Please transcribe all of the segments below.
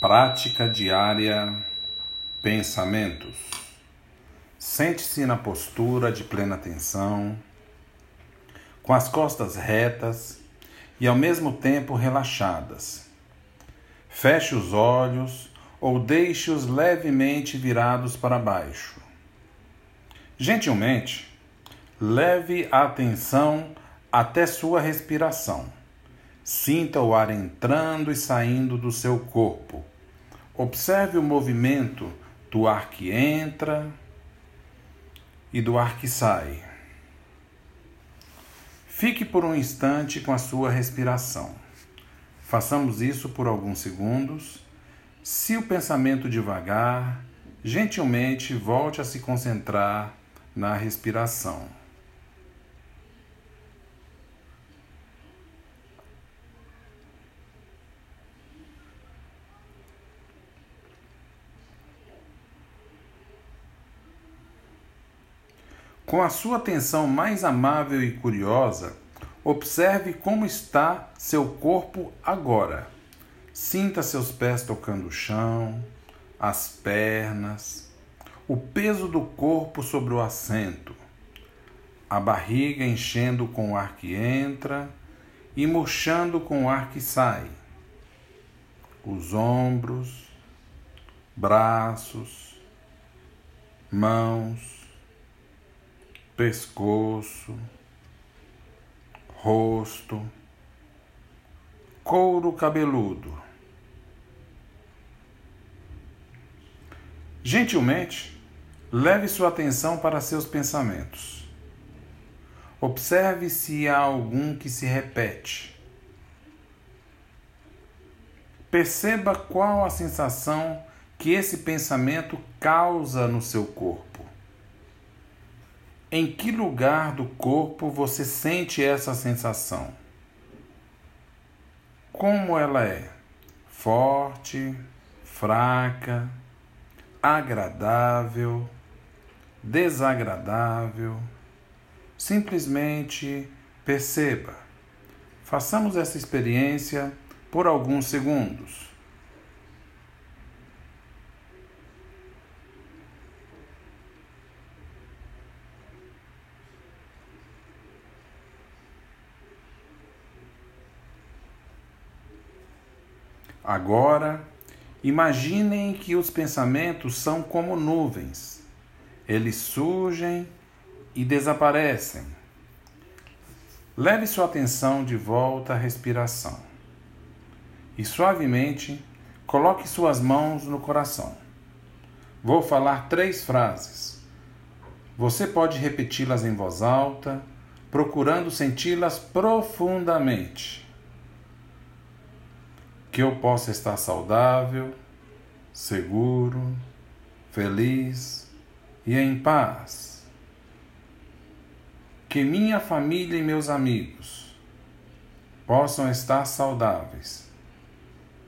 Prática diária, pensamentos. Sente-se na postura de plena atenção, com as costas retas e ao mesmo tempo relaxadas. Feche os olhos ou deixe-os levemente virados para baixo. Gentilmente, leve a atenção até sua respiração Sinta o ar entrando e saindo do seu corpo. Observe o movimento do ar que entra e do ar que sai. Fique por um instante com a sua respiração. Façamos isso por alguns segundos. Se o pensamento devagar, gentilmente volte a se concentrar na respiração. Com a sua atenção mais amável e curiosa, observe como está seu corpo agora. Sinta seus pés tocando o chão, as pernas, o peso do corpo sobre o assento, a barriga enchendo com o ar que entra e murchando com o ar que sai, os ombros, braços, mãos, pescoço, rosto, couro cabeludo. Gentilmente, leve sua atenção para seus pensamentos. Observe se há algum que se repete. Perceba qual a sensação que esse pensamento causa no seu corpo. Em que lugar do corpo você sente essa sensação? Como ela é? Forte, fraca, agradável, desagradável? Simplesmente perceba. Façamos essa experiência por alguns segundos. Agora, imaginem que os pensamentos são como nuvens. Eles surgem e desaparecem. Leve sua atenção de volta à respiração e suavemente coloque suas mãos no coração. Vou falar três frases. Você pode repeti-las em voz alta, procurando senti-las profundamente que eu possa estar saudável, seguro, feliz e em paz. Que minha família e meus amigos possam estar saudáveis,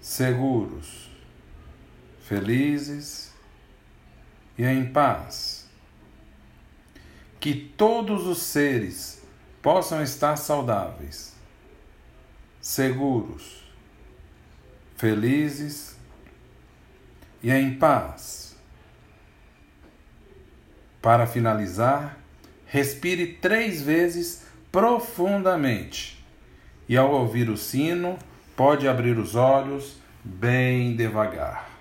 seguros, felizes e em paz. Que todos os seres possam estar saudáveis, seguros, felizes e em paz. Para finalizar, respire três vezes profundamente e, ao ouvir o sino, pode abrir os olhos bem devagar.